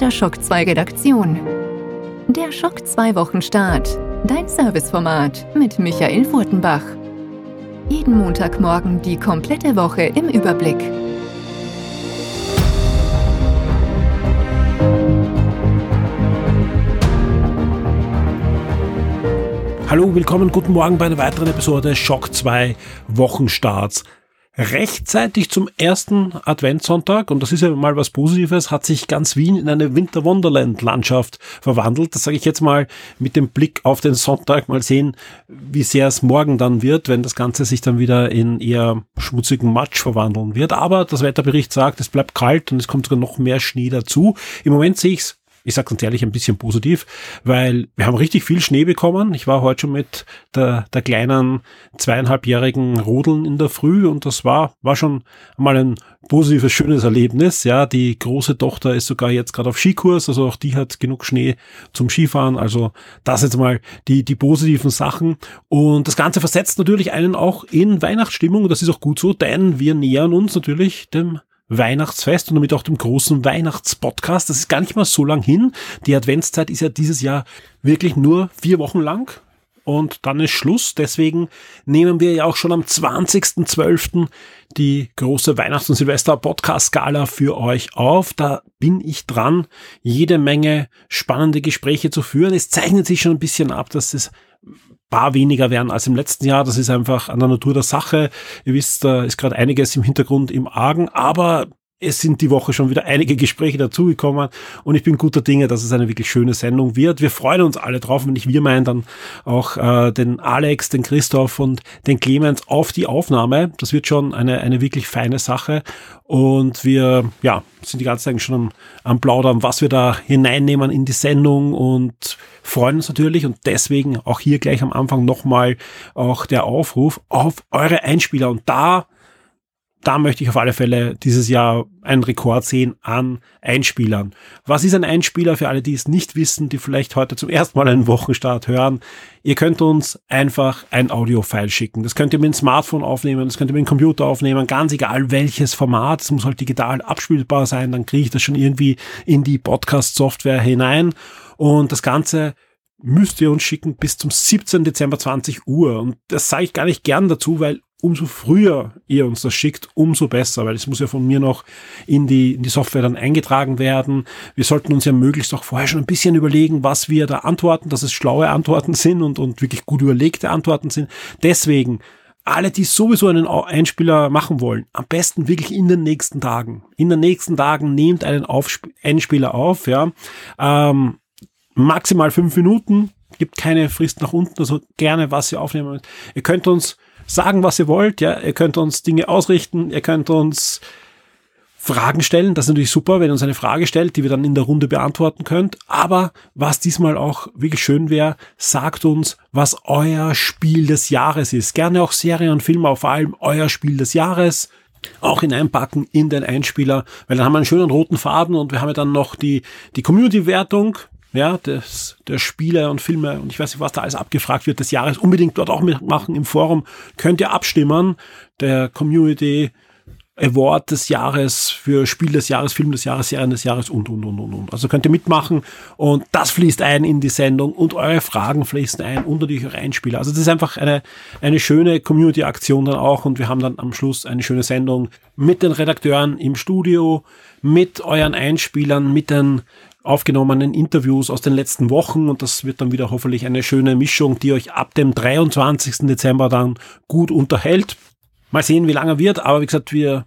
der Schock 2 Redaktion. Der Schock 2 Wochenstart. Dein Serviceformat mit Michael Furtenbach. Jeden Montagmorgen die komplette Woche im Überblick. Hallo, willkommen, guten Morgen bei einer weiteren Episode Schock 2 Wochenstarts rechtzeitig zum ersten Adventssonntag, und das ist ja mal was Positives, hat sich ganz Wien in eine Winter-Wonderland-Landschaft verwandelt. Das sage ich jetzt mal mit dem Blick auf den Sonntag. Mal sehen, wie sehr es morgen dann wird, wenn das Ganze sich dann wieder in eher schmutzigen Matsch verwandeln wird. Aber das Wetterbericht sagt, es bleibt kalt und es kommt sogar noch mehr Schnee dazu. Im Moment sehe ich es ich sage ganz ehrlich, ein bisschen positiv, weil wir haben richtig viel Schnee bekommen. Ich war heute schon mit der, der kleinen zweieinhalbjährigen Rodeln in der Früh und das war, war schon mal ein positives, schönes Erlebnis. Ja, die große Tochter ist sogar jetzt gerade auf Skikurs, also auch die hat genug Schnee zum Skifahren. Also das jetzt mal die, die positiven Sachen. Und das Ganze versetzt natürlich einen auch in Weihnachtsstimmung. Das ist auch gut so, denn wir nähern uns natürlich dem Weihnachtsfest und damit auch dem großen Weihnachtspodcast. Das ist gar nicht mal so lang hin. Die Adventszeit ist ja dieses Jahr wirklich nur vier Wochen lang und dann ist Schluss. Deswegen nehmen wir ja auch schon am 20.12. die große Weihnachts- und Silvester-Podcast-Skala für euch auf. Da bin ich dran, jede Menge spannende Gespräche zu führen. Es zeichnet sich schon ein bisschen ab, dass es paar weniger werden als im letzten Jahr. Das ist einfach an der Natur der Sache. Ihr wisst, da ist gerade einiges im Hintergrund im Argen, aber es sind die Woche schon wieder einige Gespräche dazugekommen und ich bin guter Dinge, dass es eine wirklich schöne Sendung wird. Wir freuen uns alle drauf. Wenn ich wir meinen, dann auch äh, den Alex, den Christoph und den Clemens auf die Aufnahme. Das wird schon eine, eine wirklich feine Sache und wir ja, sind die ganze Zeit schon am, am Plaudern, was wir da hineinnehmen in die Sendung und freuen uns natürlich und deswegen auch hier gleich am Anfang nochmal auch der Aufruf auf eure Einspieler und da da möchte ich auf alle Fälle dieses Jahr einen Rekord sehen an Einspielern. Was ist ein Einspieler für alle, die es nicht wissen, die vielleicht heute zum ersten Mal einen Wochenstart hören? Ihr könnt uns einfach ein Audio-File schicken. Das könnt ihr mit dem Smartphone aufnehmen, das könnt ihr mit dem Computer aufnehmen, ganz egal welches Format. Es muss halt digital abspielbar sein, dann kriege ich das schon irgendwie in die Podcast-Software hinein. Und das Ganze müsst ihr uns schicken bis zum 17. Dezember 20 Uhr. Und das sage ich gar nicht gern dazu, weil umso früher ihr uns das schickt, umso besser, weil es muss ja von mir noch in die, in die Software dann eingetragen werden. Wir sollten uns ja möglichst auch vorher schon ein bisschen überlegen, was wir da antworten, dass es schlaue Antworten sind und, und wirklich gut überlegte Antworten sind. Deswegen, alle, die sowieso einen Einspieler machen wollen, am besten wirklich in den nächsten Tagen. In den nächsten Tagen nehmt einen Aufsp Einspieler auf, ja. Ähm, maximal fünf Minuten, gibt keine Frist nach unten, also gerne was ihr aufnehmen. Ihr könnt uns sagen, was ihr wollt. Ja, ihr könnt uns Dinge ausrichten, ihr könnt uns Fragen stellen. Das ist natürlich super, wenn ihr uns eine Frage stellt, die wir dann in der Runde beantworten könnt. Aber was diesmal auch wirklich schön wäre, sagt uns, was euer Spiel des Jahres ist. Gerne auch Serien und Filme, auf allem euer Spiel des Jahres auch hineinpacken in den Einspieler, weil dann haben wir einen schönen roten Faden und wir haben ja dann noch die, die Community-Wertung, ja, des, der Spiele und Filme und ich weiß nicht, was da alles abgefragt wird des Jahres, unbedingt dort auch mitmachen im Forum. Könnt ihr abstimmen. Der Community Award des Jahres für Spiel des Jahres, Film des Jahres, Serien des Jahres und, und, und, und, und. Also könnt ihr mitmachen und das fließt ein in die Sendung und eure Fragen fließen ein und natürlich eure Einspieler. Also das ist einfach eine, eine schöne Community-Aktion dann auch und wir haben dann am Schluss eine schöne Sendung mit den Redakteuren im Studio, mit euren Einspielern, mit den aufgenommenen Interviews aus den letzten Wochen und das wird dann wieder hoffentlich eine schöne Mischung, die euch ab dem 23. Dezember dann gut unterhält. Mal sehen, wie lange wird, aber wie gesagt, wir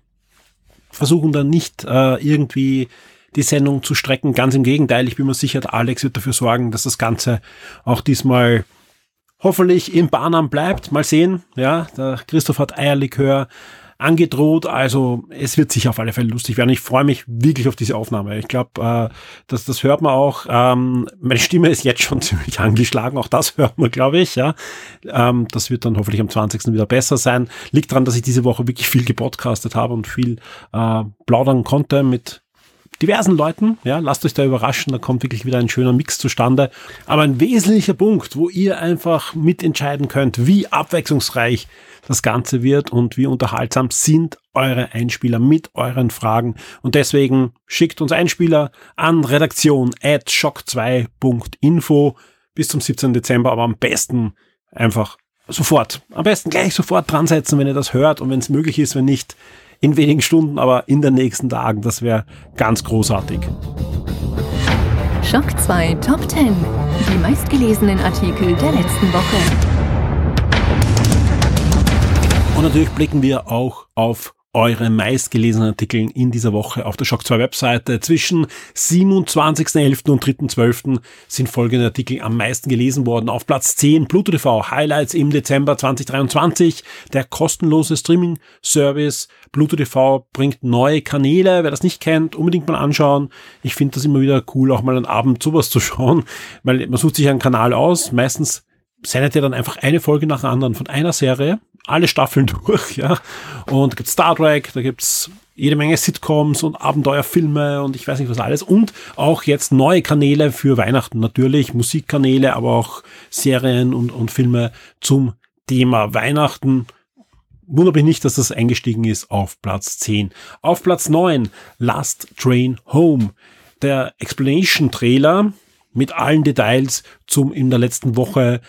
versuchen dann nicht äh, irgendwie die Sendung zu strecken. Ganz im Gegenteil, ich bin mir sicher, Alex wird dafür sorgen, dass das Ganze auch diesmal hoffentlich im Bahnam bleibt. Mal sehen, ja, der Christoph hat Eierlikör angedroht. Also es wird sicher auf alle Fälle lustig werden. Ich freue mich wirklich auf diese Aufnahme. Ich glaube, äh, das, das hört man auch. Ähm, meine Stimme ist jetzt schon ziemlich angeschlagen. Auch das hört man, glaube ich. Ja, ähm, Das wird dann hoffentlich am 20. wieder besser sein. Liegt daran, dass ich diese Woche wirklich viel gepodcastet habe und viel äh, plaudern konnte mit diversen Leuten. Ja, lasst euch da überraschen, da kommt wirklich wieder ein schöner Mix zustande. Aber ein wesentlicher Punkt, wo ihr einfach mitentscheiden könnt, wie abwechslungsreich das Ganze wird und wie unterhaltsam sind eure Einspieler, mit euren Fragen. Und deswegen schickt uns Einspieler an redaktion at shock2.info bis zum 17. Dezember, aber am besten einfach sofort. Am besten gleich sofort dran setzen, wenn ihr das hört und wenn es möglich ist, wenn nicht in wenigen Stunden, aber in den nächsten Tagen. Das wäre ganz großartig. Schock 2 Top 10. Die meistgelesenen Artikel der letzten Woche. Und natürlich blicken wir auch auf eure meistgelesenen Artikel in dieser Woche auf der Shock 2 Webseite. Zwischen 27.11. und 3.12. sind folgende Artikel am meisten gelesen worden. Auf Platz 10 Pluto TV Highlights im Dezember 2023. Der kostenlose Streaming Service Pluto TV bringt neue Kanäle. Wer das nicht kennt, unbedingt mal anschauen. Ich finde das immer wieder cool, auch mal einen Abend sowas zu schauen, weil man sucht sich einen Kanal aus. Meistens sendet ihr dann einfach eine Folge nach der anderen von einer Serie alle Staffeln durch, ja. Und da gibt's Star Trek, da gibt's jede Menge Sitcoms und Abenteuerfilme und ich weiß nicht was alles. Und auch jetzt neue Kanäle für Weihnachten natürlich, Musikkanäle, aber auch Serien und, und Filme zum Thema Weihnachten. Wundert mich nicht, dass das eingestiegen ist auf Platz 10. Auf Platz 9, Last Train Home. Der Explanation Trailer mit allen Details zum in der letzten Woche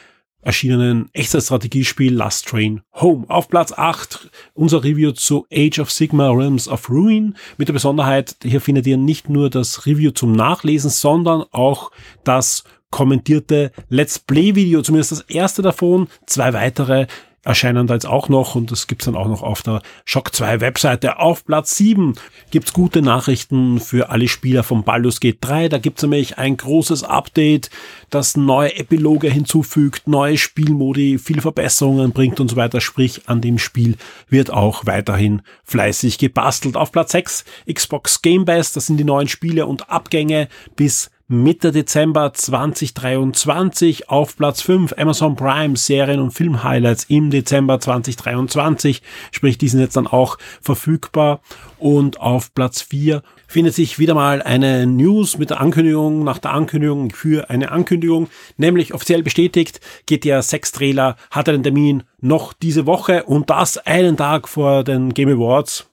erschienenen Echtzeitstrategiespiel Last Train Home. Auf Platz 8 unser Review zu Age of Sigma Realms of Ruin mit der Besonderheit, hier findet ihr nicht nur das Review zum Nachlesen, sondern auch das kommentierte Let's Play Video, zumindest das erste davon, zwei weitere erscheinen da jetzt auch noch und das gibt's dann auch noch auf der Shock 2 Webseite. Auf Platz 7 gibt's gute Nachrichten für alle Spieler von Baldur's Gate 3. Da gibt's nämlich ein großes Update, das neue Epiloge hinzufügt, neue Spielmodi, viele Verbesserungen bringt und so weiter. Sprich, an dem Spiel wird auch weiterhin fleißig gebastelt. Auf Platz 6 Xbox Game Pass, das sind die neuen Spiele und Abgänge bis Mitte Dezember 2023 auf Platz 5 Amazon Prime Serien und Film Highlights im Dezember 2023. Sprich, die sind jetzt dann auch verfügbar. Und auf Platz 4 findet sich wieder mal eine News mit der Ankündigung, nach der Ankündigung für eine Ankündigung, nämlich offiziell bestätigt, GTA 6 Trailer hat einen Termin noch diese Woche und das einen Tag vor den Game Awards.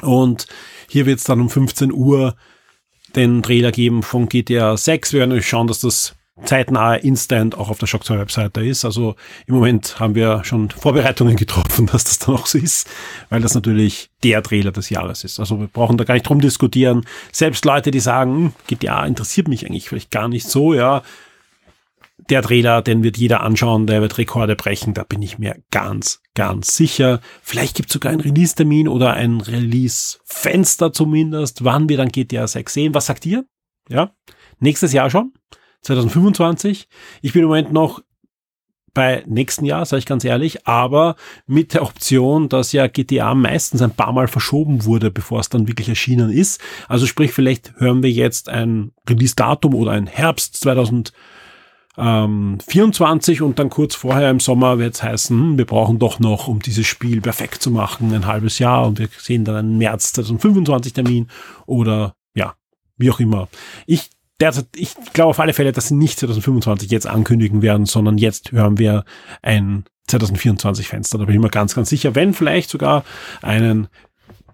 Und hier wird es dann um 15 Uhr den Trailer geben von GTA 6. Wir werden euch schauen, dass das zeitnah instant auch auf der Shock 2 Webseite ist. Also im Moment haben wir schon Vorbereitungen getroffen, dass das dann auch so ist, weil das natürlich der Trailer des Jahres ist. Also wir brauchen da gar nicht drum diskutieren. Selbst Leute, die sagen, hm, GTA interessiert mich eigentlich vielleicht gar nicht so, ja, der Trailer, den wird jeder anschauen, der wird Rekorde brechen, da bin ich mir ganz, ganz sicher. Vielleicht gibt es sogar einen Release-Termin oder ein Release-Fenster zumindest, wann wir dann GTA 6 sehen. Was sagt ihr? Ja, nächstes Jahr schon, 2025. Ich bin im Moment noch bei nächsten Jahr, sage ich ganz ehrlich, aber mit der Option, dass ja GTA meistens ein paar Mal verschoben wurde, bevor es dann wirklich erschienen ist. Also sprich, vielleicht hören wir jetzt ein Release-Datum oder ein Herbst 2025 ähm, 24 und dann kurz vorher im Sommer wird es heißen, hm, wir brauchen doch noch, um dieses Spiel perfekt zu machen, ein halbes Jahr und wir sehen dann einen März 2025 Termin oder ja, wie auch immer. Ich derzeit, ich glaube auf alle Fälle, dass sie nicht 2025 jetzt ankündigen werden, sondern jetzt hören wir ein 2024 Fenster. Da bin ich mir ganz, ganz sicher, wenn vielleicht sogar einen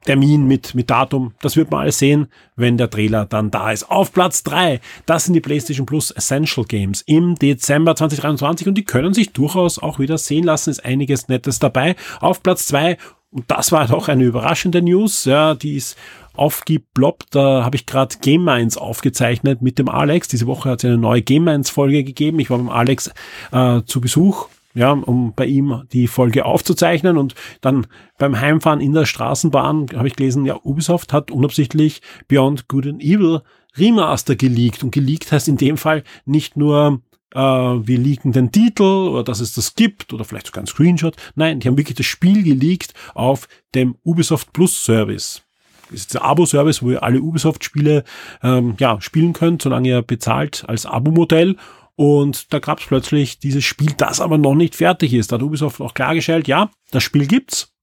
Termin mit, mit Datum. Das wird man alles sehen, wenn der Trailer dann da ist. Auf Platz drei das sind die PlayStation Plus Essential Games im Dezember 2023 und die können sich durchaus auch wieder sehen lassen. Ist einiges Nettes dabei. Auf Platz zwei und das war doch eine überraschende News, ja, die ist aufgeploppt. Da habe ich gerade Game Minds aufgezeichnet mit dem Alex. Diese Woche hat es eine neue Game Minds Folge gegeben. Ich war beim Alex äh, zu Besuch ja, um bei ihm die Folge aufzuzeichnen. Und dann beim Heimfahren in der Straßenbahn habe ich gelesen, ja, Ubisoft hat unabsichtlich Beyond Good and Evil Remaster geleakt. Und geleakt heißt in dem Fall nicht nur, äh, wir leaken den Titel oder dass es das gibt oder vielleicht sogar ein Screenshot. Nein, die haben wirklich das Spiel geleakt auf dem Ubisoft Plus Service. Das ist der Abo-Service, wo ihr alle Ubisoft-Spiele ähm, ja, spielen könnt, solange ihr bezahlt als Abo-Modell. Und da gab es plötzlich dieses Spiel, das aber noch nicht fertig ist. Da hat Ubisoft auch klargestellt, ja, das Spiel gibt's.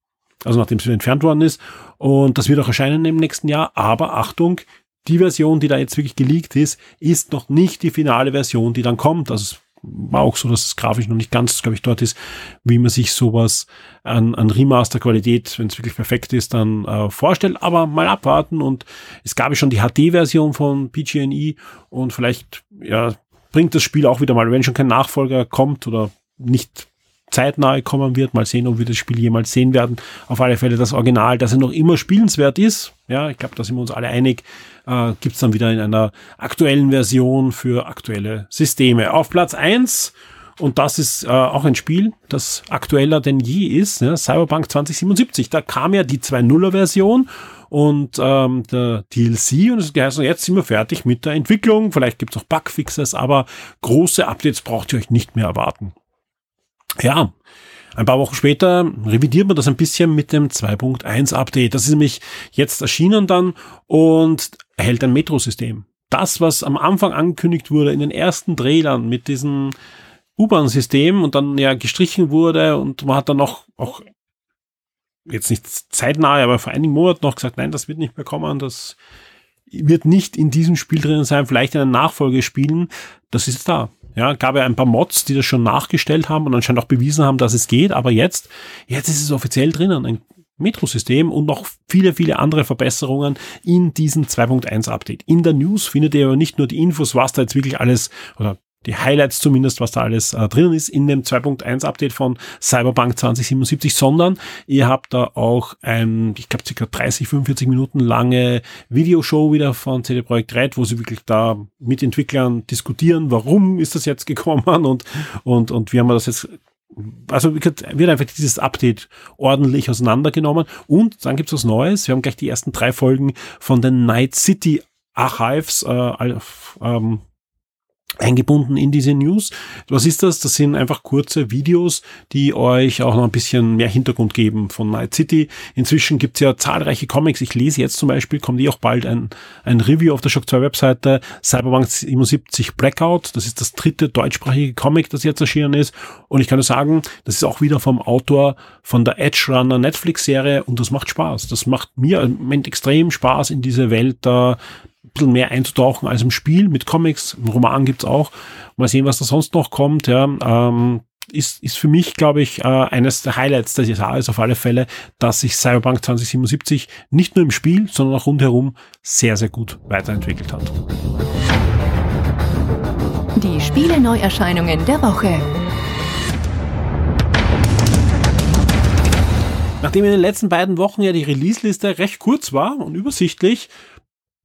Also nachdem es entfernt worden ist. Und das wird auch erscheinen im nächsten Jahr. Aber Achtung, die Version, die da jetzt wirklich geleakt ist, ist noch nicht die finale Version, die dann kommt. Also war auch so, dass es grafisch noch nicht ganz, glaube ich, dort ist, wie man sich sowas an, an Remaster-Qualität, wenn es wirklich perfekt ist, dann äh, vorstellt. Aber mal abwarten und es gab ja schon die HD-Version von PG&E und vielleicht ja bringt das Spiel auch wieder mal, wenn schon kein Nachfolger kommt oder nicht zeitnah kommen wird. Mal sehen, ob wir das Spiel jemals sehen werden. Auf alle Fälle das Original, dass er noch immer spielenswert ist. Ja, ich glaube, da sind wir uns alle einig. Äh, Gibt dann wieder in einer aktuellen Version für aktuelle Systeme. Auf Platz eins und das ist äh, auch ein Spiel, das aktueller denn je ist, ja, Cyberpunk 2077. Da kam ja die 2.0er-Version und ähm, der DLC und es heißt, jetzt sind wir fertig mit der Entwicklung. Vielleicht gibt es auch Bugfixes, aber große Updates braucht ihr euch nicht mehr erwarten. Ja, ein paar Wochen später revidiert man das ein bisschen mit dem 2.1 Update. Das ist nämlich jetzt erschienen dann und erhält ein Metrosystem. Das, was am Anfang angekündigt wurde in den ersten Trailern mit diesem U-Bahn-System und dann ja gestrichen wurde und man hat dann noch auch jetzt nicht zeitnah, aber vor einigen Monaten noch gesagt, nein, das wird nicht mehr kommen, das wird nicht in diesem Spiel drin sein, vielleicht in einer Nachfolgespielen. Das ist da. Ja, gab ja ein paar Mods, die das schon nachgestellt haben und anscheinend auch bewiesen haben, dass es geht, aber jetzt, jetzt ist es offiziell drinnen, ein Metro-System und noch viele, viele andere Verbesserungen in diesem 2.1 Update. In der News findet ihr aber nicht nur die Infos, was da jetzt wirklich alles oder die Highlights zumindest, was da alles äh, drin ist in dem 2.1 Update von Cyberpunk 2077, sondern ihr habt da auch ein, ich glaube, circa 30, 45 Minuten lange Videoshow wieder von CD Projekt Red, wo sie wirklich da mit Entwicklern diskutieren, warum ist das jetzt gekommen und, und, und wie haben wir das jetzt also wird einfach dieses Update ordentlich auseinandergenommen und dann gibt's was Neues. Wir haben gleich die ersten drei Folgen von den Night City Archives äh, ähm, eingebunden in diese News. Was ist das? Das sind einfach kurze Videos, die euch auch noch ein bisschen mehr Hintergrund geben von Night City. Inzwischen gibt's ja zahlreiche Comics. Ich lese jetzt zum Beispiel, kommt eh auch bald ein, ein Review auf der Shock 2 Webseite, Cyberpunk 77 Blackout. Das ist das dritte deutschsprachige Comic, das jetzt erschienen ist. Und ich kann nur sagen, das ist auch wieder vom Autor von der Edge Runner Netflix Serie und das macht Spaß. Das macht mir im Moment extrem Spaß, in diese Welt da bisschen mehr einzutauchen als im Spiel. Mit Comics, im Roman gibt's auch. Mal sehen, was da sonst noch kommt. Ja, ähm, ist, ist für mich, glaube ich, äh, eines der Highlights des Jahres auf alle Fälle, dass sich Cyberpunk 2077 nicht nur im Spiel, sondern auch rundherum sehr, sehr gut weiterentwickelt hat. Die Spiele-Neuerscheinungen der Woche. Nachdem in den letzten beiden Wochen ja die Release-Liste recht kurz war und übersichtlich,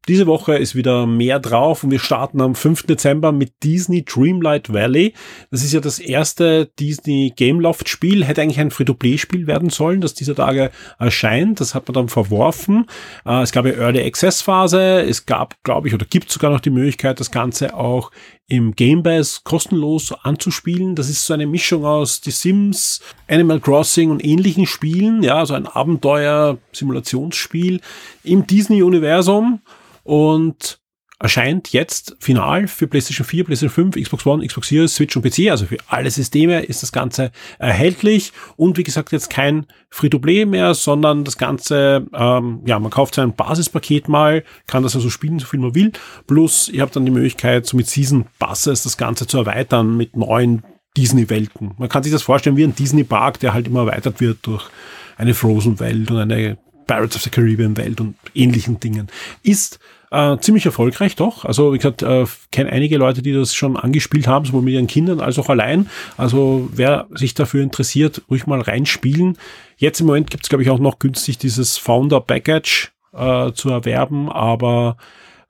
diese Woche ist wieder mehr drauf und wir starten am 5. Dezember mit Disney Dreamlight Valley. Das ist ja das erste Disney Gameloft Spiel. Hätte eigentlich ein Free-to-Play-Spiel werden sollen, das dieser Tage erscheint. Das hat man dann verworfen. Äh, es gab ja Early Access Phase. Es gab, glaube ich, oder gibt sogar noch die Möglichkeit, das Ganze auch im Game Pass kostenlos anzuspielen. Das ist so eine Mischung aus The Sims, Animal Crossing und ähnlichen Spielen. Ja, also ein Abenteuer-Simulationsspiel im Disney-Universum und erscheint jetzt final für PlayStation 4, PlayStation 5, Xbox One, Xbox Series, Switch und PC. Also für alle Systeme ist das Ganze erhältlich und wie gesagt jetzt kein Free-to-Play mehr, sondern das Ganze, ähm, ja, man kauft sein Basispaket mal, kann das also spielen, so viel man will. Plus ihr habt dann die Möglichkeit, so mit Season Passes das Ganze zu erweitern mit neuen Disney-Welten. Man kann sich das vorstellen wie ein Disney-Park, der halt immer erweitert wird durch eine Frozen-Welt und eine Pirates of the Caribbean Welt und ähnlichen Dingen. Ist äh, ziemlich erfolgreich doch. Also wie gesagt, äh, kenne einige Leute, die das schon angespielt haben, sowohl mit ihren Kindern als auch allein. Also wer sich dafür interessiert, ruhig mal reinspielen. Jetzt im Moment gibt es, glaube ich, auch noch günstig dieses Founder Package äh, zu erwerben, aber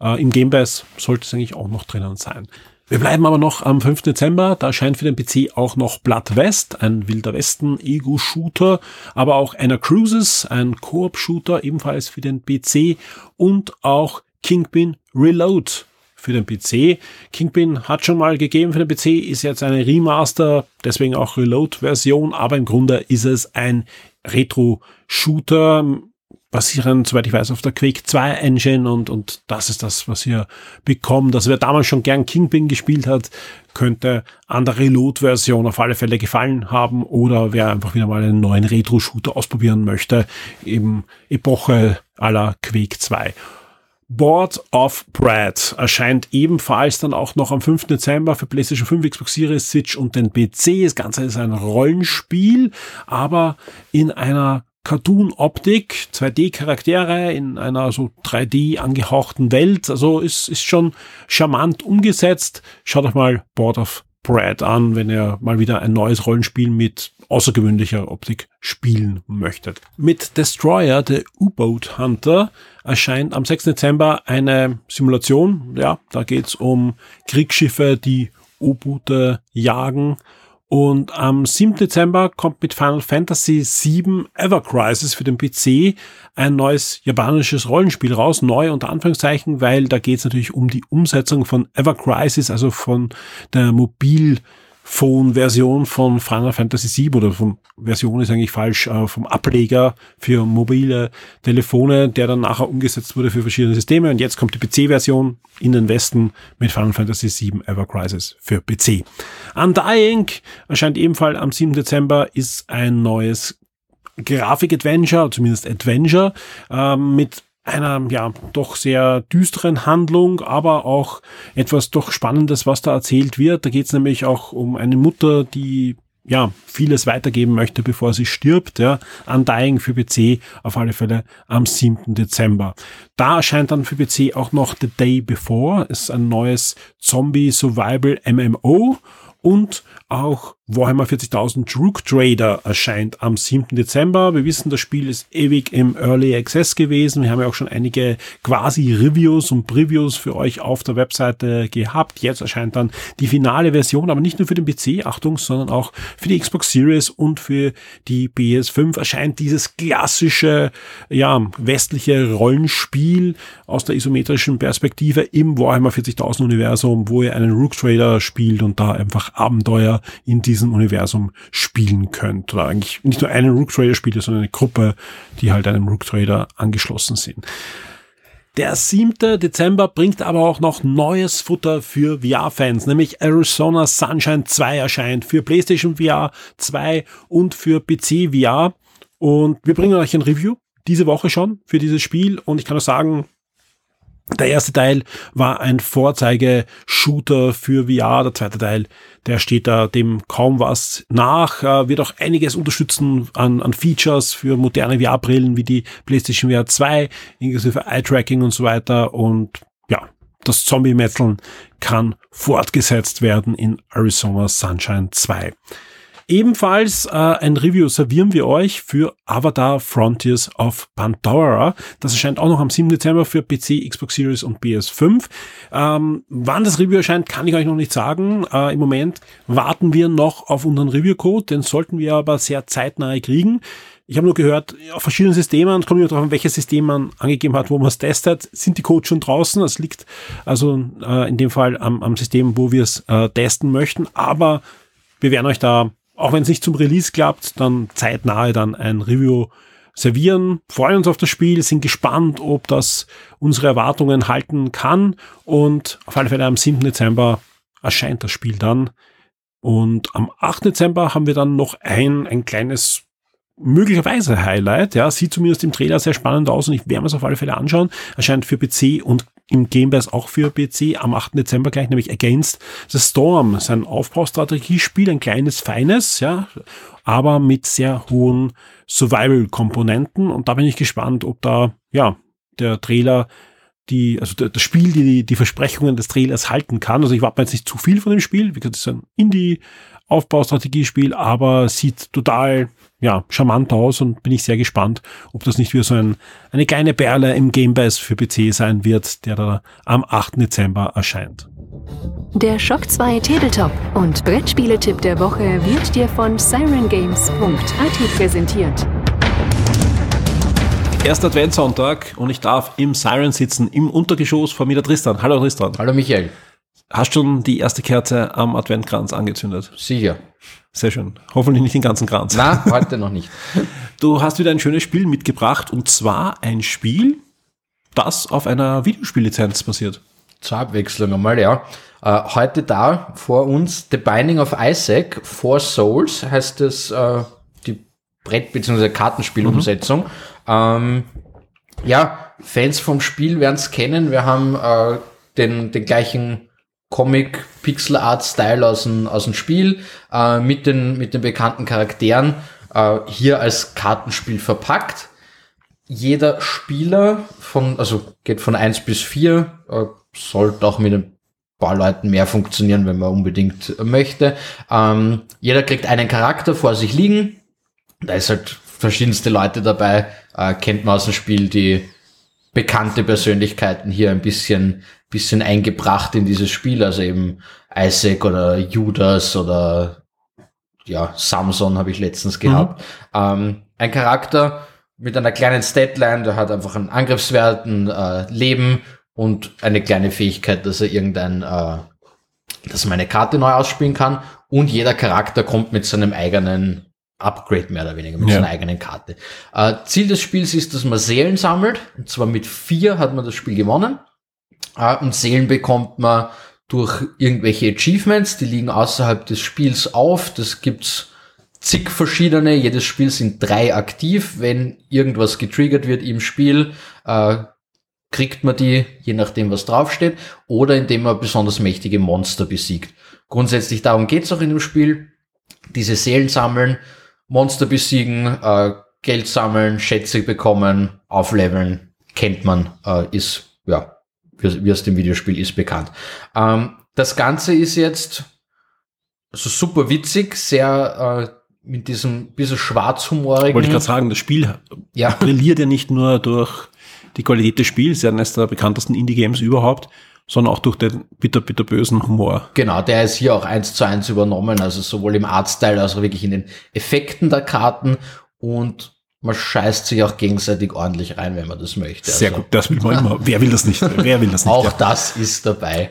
äh, im Game Pass sollte es eigentlich auch noch drinnen sein. Wir bleiben aber noch am 5. Dezember. Da erscheint für den PC auch noch Blood West, ein Wilder Westen Ego-Shooter, aber auch einer Cruises, ein Koop-Shooter, ebenfalls für den PC und auch Kingpin Reload für den PC. Kingpin hat schon mal gegeben für den PC, ist jetzt eine Remaster, deswegen auch Reload-Version, aber im Grunde ist es ein Retro-Shooter basieren, soweit ich weiß, auf der Quake 2 Engine und, und das ist das, was ihr bekommt. Also wer damals schon gern Kingpin gespielt hat, könnte an der Reload-Version auf alle Fälle gefallen haben oder wer einfach wieder mal einen neuen Retro-Shooter ausprobieren möchte, eben Epoche aller Quake 2. Board of Brad erscheint ebenfalls dann auch noch am 5. Dezember für PlayStation 5, Xbox Series, Switch und den PC. Das Ganze ist ein Rollenspiel, aber in einer Cartoon-Optik, 2D-Charaktere in einer so 3D angehauchten Welt. Also ist, ist schon charmant umgesetzt. Schaut euch mal Board of Brad an, wenn ihr mal wieder ein neues Rollenspiel mit außergewöhnlicher Optik spielen möchtet. Mit Destroyer, der U-Boat Hunter, erscheint am 6. Dezember eine Simulation. Ja, da geht's um Kriegsschiffe, die U-Boote jagen und am 7. Dezember kommt mit Final Fantasy VII Ever Crisis für den PC ein neues japanisches Rollenspiel raus. Neu unter Anführungszeichen, weil da geht es natürlich um die Umsetzung von Ever Crisis, also von der Mobil- Phone-Version von Final Fantasy VII oder von Version ist eigentlich falsch, äh, vom Ableger für mobile Telefone, der dann nachher umgesetzt wurde für verschiedene Systeme. Und jetzt kommt die PC-Version in den Westen mit Final Fantasy VII Ever Crisis für PC. Undying erscheint ebenfalls am 7. Dezember, ist ein neues Grafik-Adventure, zumindest Adventure, äh, mit einer ja doch sehr düsteren Handlung, aber auch etwas doch Spannendes, was da erzählt wird. Da geht es nämlich auch um eine Mutter, die ja vieles weitergeben möchte, bevor sie stirbt. Ja, Undying für PC auf alle Fälle am 7. Dezember. Da erscheint dann für PC auch noch The Day Before. ist ein neues Zombie Survival MMO und auch Warhammer 40.000 Rook Trader erscheint am 7. Dezember. Wir wissen, das Spiel ist ewig im Early Access gewesen. Wir haben ja auch schon einige quasi Reviews und Previews für euch auf der Webseite gehabt. Jetzt erscheint dann die finale Version, aber nicht nur für den PC, Achtung, sondern auch für die Xbox Series und für die PS5 erscheint dieses klassische, ja, westliche Rollenspiel aus der isometrischen Perspektive im Warhammer 40.000 Universum, wo ihr einen Rook Trader spielt und da einfach Abenteuer in diesem Universum spielen könnt. Oder eigentlich nicht nur einen Rook Trader spielt, sondern eine Gruppe, die halt einem Rook Trader angeschlossen sind. Der 7. Dezember bringt aber auch noch neues Futter für VR-Fans, nämlich Arizona Sunshine 2 erscheint für PlayStation VR 2 und für PC VR. Und wir bringen euch ein Review diese Woche schon für dieses Spiel und ich kann euch sagen, der erste Teil war ein Vorzeige-Shooter für VR. Der zweite Teil, der steht da dem kaum was nach, äh, wird auch einiges unterstützen an, an Features für moderne VR-Brillen wie die PlayStation VR 2, inklusive Eye-Tracking und so weiter. Und ja, das Zombie-Metzeln kann fortgesetzt werden in Arizona Sunshine 2. Ebenfalls äh, ein Review servieren wir euch für Avatar Frontiers of Pandora. Das erscheint auch noch am 7. Dezember für PC, Xbox Series und PS5. Ähm, wann das Review erscheint, kann ich euch noch nicht sagen. Äh, Im Moment warten wir noch auf unseren Review-Code, den sollten wir aber sehr zeitnah kriegen. Ich habe nur gehört, auf verschiedenen Systemen, es kommt immer darauf an, welches System man angegeben hat, wo man es testet, sind die Codes schon draußen. Das liegt also äh, in dem Fall am, am System, wo wir es äh, testen möchten. Aber wir werden euch da auch wenn es nicht zum Release klappt, dann zeitnahe dann ein Review servieren, freuen uns auf das Spiel, sind gespannt, ob das unsere Erwartungen halten kann und auf alle Fälle am 7. Dezember erscheint das Spiel dann und am 8. Dezember haben wir dann noch ein, ein kleines möglicherweise Highlight, ja, sieht zumindest im Trailer sehr spannend aus und ich werde mir es auf alle Fälle anschauen. Erscheint für PC und im Game Pass auch für PC am 8. Dezember gleich, nämlich Against the Storm. Sein Aufbaustrategiespiel, ein kleines, feines, ja, aber mit sehr hohen Survival-Komponenten und da bin ich gespannt, ob da, ja, der Trailer die, also das Spiel, die, die Versprechungen des Trailers halten kann. Also ich warte jetzt nicht zu viel von dem Spiel. Wie gesagt, es ist ein Indie-Aufbaustrategiespiel, aber sieht total ja, charmant aus und bin ich sehr gespannt, ob das nicht wieder so ein, eine kleine Perle im Game Pass für PC sein wird, der da am 8. Dezember erscheint. Der Shock 2 Tabletop und Brettspieletipp der Woche wird dir von sirengames.at präsentiert. Erster Adventssonntag und ich darf im Siren sitzen, im Untergeschoss vor mir der Tristan. Hallo Tristan. Hallo Michael. Hast du schon die erste Kerze am Adventkranz angezündet? Sicher. Sehr schön. Hoffentlich nicht den ganzen Kranz. Na, heute noch nicht. Du hast wieder ein schönes Spiel mitgebracht und zwar ein Spiel, das auf einer Videospiellizenz basiert. Zur Abwechslung einmal, ja. Äh, heute da vor uns The Binding of Isaac, Four Souls heißt es, äh, die Brett- bzw. Kartenspielumsetzung. Mhm. Ähm, ja, Fans vom Spiel werden es kennen. Wir haben äh, den, den gleichen Comic Pixel Art Style aus dem, aus dem Spiel äh, mit, den, mit den bekannten Charakteren äh, hier als Kartenspiel verpackt. Jeder Spieler von, also geht von eins bis vier äh, sollte auch mit ein paar Leuten mehr funktionieren, wenn man unbedingt möchte. Ähm, jeder kriegt einen Charakter vor sich liegen. Da ist halt verschiedenste Leute dabei, äh, kennt man aus dem Spiel, die bekannte Persönlichkeiten hier ein bisschen, bisschen eingebracht in dieses Spiel, also eben Isaac oder Judas oder ja, Samson habe ich letztens gehabt. Mhm. Ähm, ein Charakter mit einer kleinen Statline, der hat einfach einen Angriffswert, ein äh, Leben und eine kleine Fähigkeit, dass er irgendein, äh, dass man eine Karte neu ausspielen kann und jeder Charakter kommt mit seinem eigenen Upgrade mehr oder weniger mit ja. seiner eigenen Karte. Äh, Ziel des Spiels ist, dass man Seelen sammelt. Und zwar mit vier hat man das Spiel gewonnen. Äh, und Seelen bekommt man durch irgendwelche Achievements, die liegen außerhalb des Spiels auf. Das gibt's zig verschiedene. Jedes Spiel sind drei aktiv. Wenn irgendwas getriggert wird im Spiel, äh, kriegt man die, je nachdem was draufsteht, oder indem man besonders mächtige Monster besiegt. Grundsätzlich darum geht's auch in dem Spiel. Diese Seelen sammeln Monster besiegen, äh, Geld sammeln, Schätze bekommen, aufleveln, kennt man, äh, ist, ja, wie, wie es dem Videospiel ist, bekannt. Ähm, das Ganze ist jetzt also super witzig, sehr äh, mit diesem bisschen schwarzhumorigen. Wollte ich gerade sagen, das Spiel ja. brilliert ja nicht nur durch die Qualität des Spiels, ja eines der bekanntesten Indie-Games überhaupt, sondern auch durch den bitter, bitter bösen Humor. Genau, der ist hier auch eins zu eins übernommen, also sowohl im Artstyle als auch wirklich in den Effekten der Karten und man scheißt sich auch gegenseitig ordentlich rein, wenn man das möchte. Sehr also, gut, das will man immer. Wer will das nicht? Wer will das nicht? auch ja. das ist dabei.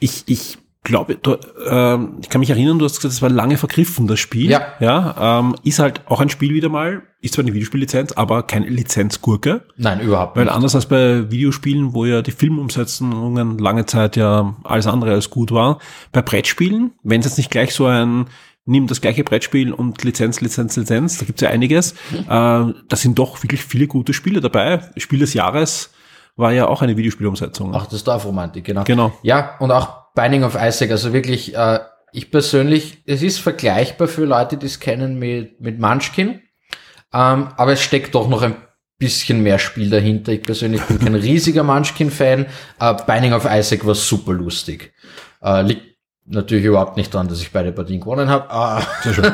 Ich, ich glaube, du, ähm, ich kann mich erinnern, du hast gesagt, es war lange vergriffen, das Spiel. Ja. Ja, ähm, ist halt auch ein Spiel wieder mal, ist zwar eine Videospiellizenz, aber keine Lizenzgurke. Nein, überhaupt nicht. Weil anders als bei Videospielen, wo ja die Filmumsetzungen lange Zeit ja alles andere als gut waren, bei Brettspielen, wenn es jetzt nicht gleich so ein nimm das gleiche Brettspiel und Lizenz, Lizenz, Lizenz, da gibt's ja einiges. Mhm. Äh, da sind doch wirklich viele gute Spiele dabei. Spiel des Jahres war ja auch eine Videospielumsetzung. Ach, das Dorfromantik, genau. Genau. Ja, und auch Binding of Isaac, also wirklich, äh, ich persönlich, es ist vergleichbar für Leute, die es kennen mit, mit Munchkin, ähm, aber es steckt doch noch ein bisschen mehr Spiel dahinter. Ich persönlich bin kein riesiger Munchkin-Fan. Äh, Binding of Isaac war super lustig. Äh, liegt natürlich überhaupt nicht daran, dass ich beide Partien gewonnen habe. Ah. Sehr schön.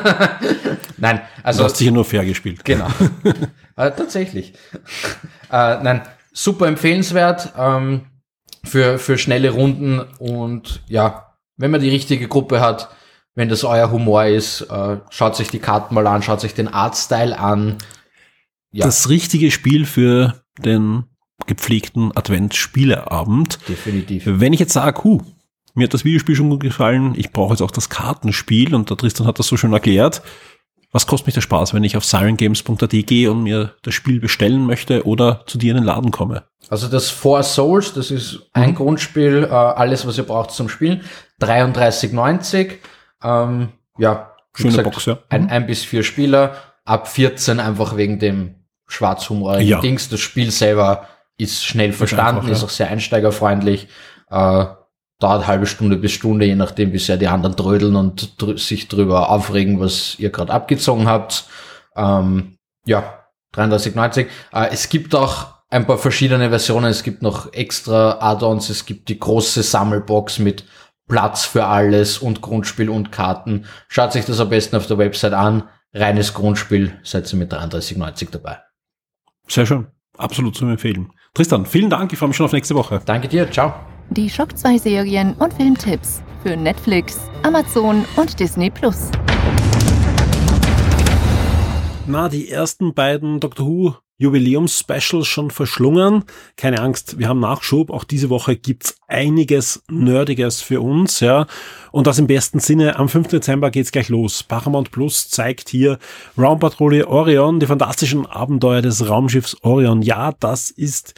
nein, also. Du hast sicher nur fair gespielt. Genau. äh, tatsächlich. Äh, nein, super empfehlenswert. Ähm, für, für schnelle Runden und ja, wenn man die richtige Gruppe hat, wenn das euer Humor ist, äh, schaut sich die Karten mal an, schaut sich den Artstyle an. Ja. Das richtige Spiel für den gepflegten Adventsspieleabend. Definitiv. Wenn ich jetzt sage, huh, mir hat das Videospiel schon gut gefallen, ich brauche jetzt auch das Kartenspiel und der Tristan hat das so schön erklärt, was kostet mich der Spaß, wenn ich auf sirengames.at gehe und mir das Spiel bestellen möchte oder zu dir in den Laden komme? Also das Four Souls, das ist ein mhm. Grundspiel, äh, alles was ihr braucht zum Spielen. 33,90. Ähm, ja, schöne gesagt, Box, ja. Ein, mhm. ein bis vier Spieler, ab 14 einfach wegen dem schwarzhumorigen ja. Dings. Das Spiel selber ist schnell verstanden, einfach, ja. ist auch sehr einsteigerfreundlich. Äh, dauert halbe Stunde bis Stunde, je nachdem, wie sehr die anderen trödeln und dr sich drüber aufregen, was ihr gerade abgezogen habt. Ähm, ja, 33,90. Äh, es gibt auch ein paar verschiedene Versionen. Es gibt noch extra Add-ons. Es gibt die große Sammelbox mit Platz für alles und Grundspiel und Karten. Schaut sich das am besten auf der Website an. Reines Grundspiel, seid ihr mit 33,90 dabei. Sehr schön. Absolut zu empfehlen. Tristan, vielen Dank. Ich freue mich schon auf nächste Woche. Danke dir. Ciao. Die Schock 2 Serien und Filmtipps für Netflix, Amazon und Disney Plus. Na, die ersten beiden Doctor Who Jubiläums-Specials schon verschlungen. Keine Angst, wir haben Nachschub. Auch diese Woche gibt's einiges Nerdiges für uns, ja. Und das im besten Sinne. Am 5. Dezember geht's gleich los. Paramount Plus zeigt hier Raumpatrouille Orion, die fantastischen Abenteuer des Raumschiffs Orion. Ja, das ist